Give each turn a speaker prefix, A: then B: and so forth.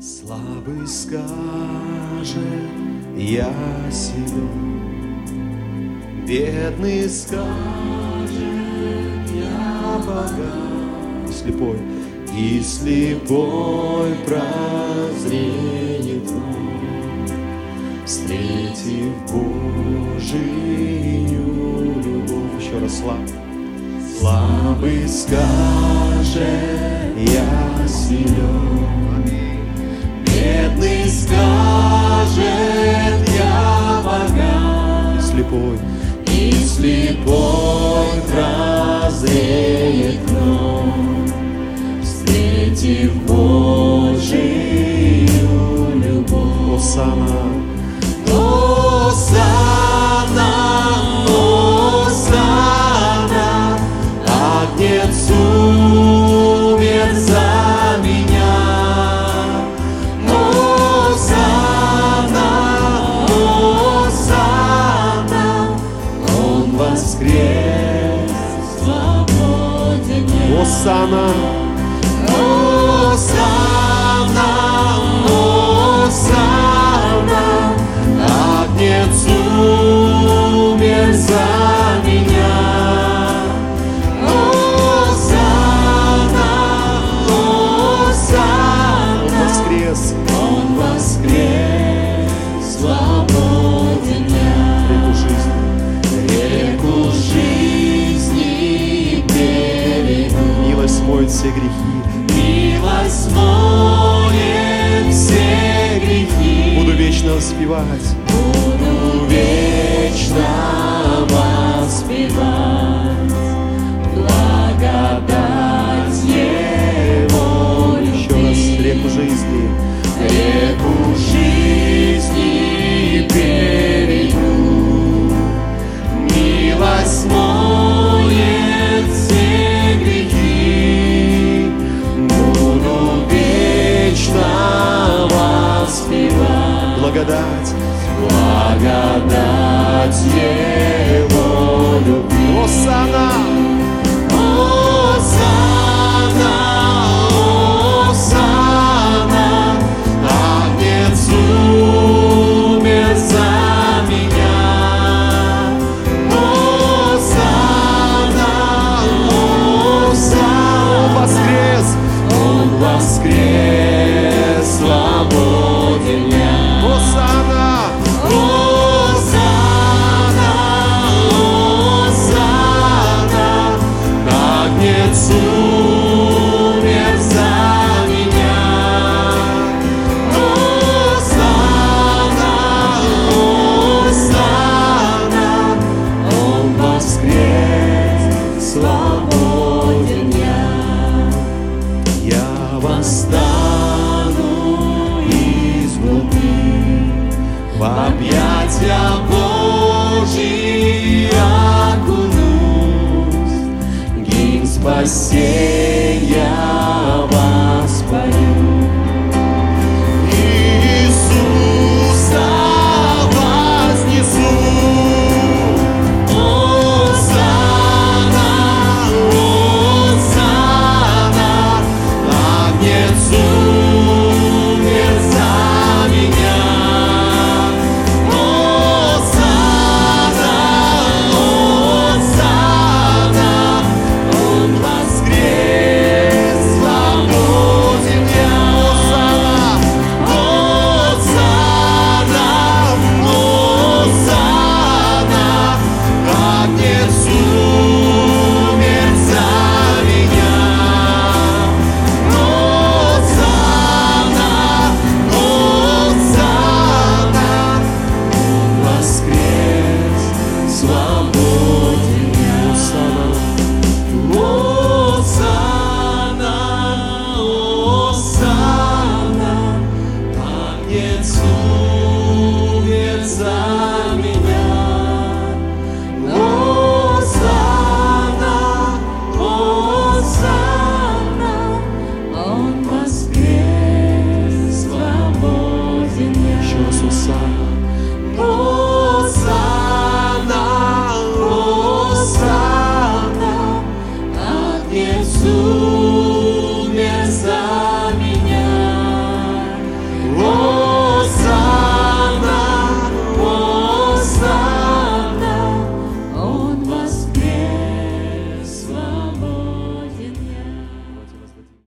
A: Слабый скажет, я силен, Бедный скажет, я богат, Слепой, и слепой прозреет вновь, Встретив Божию любовь. Еще раз слабый. Слабый скажет, я силен, слепой, и слепой воскрес,
B: Свободен.
A: Осана, Осана, смоет все грехи,
B: Милость моет все грехи.
A: буду вечно воспевать.
B: Буду вечно воспевать благодать
A: Благодать,
B: благодать Его любви.
A: Осана,
B: Осана, в объятия Божьи окунусь, гимн спасения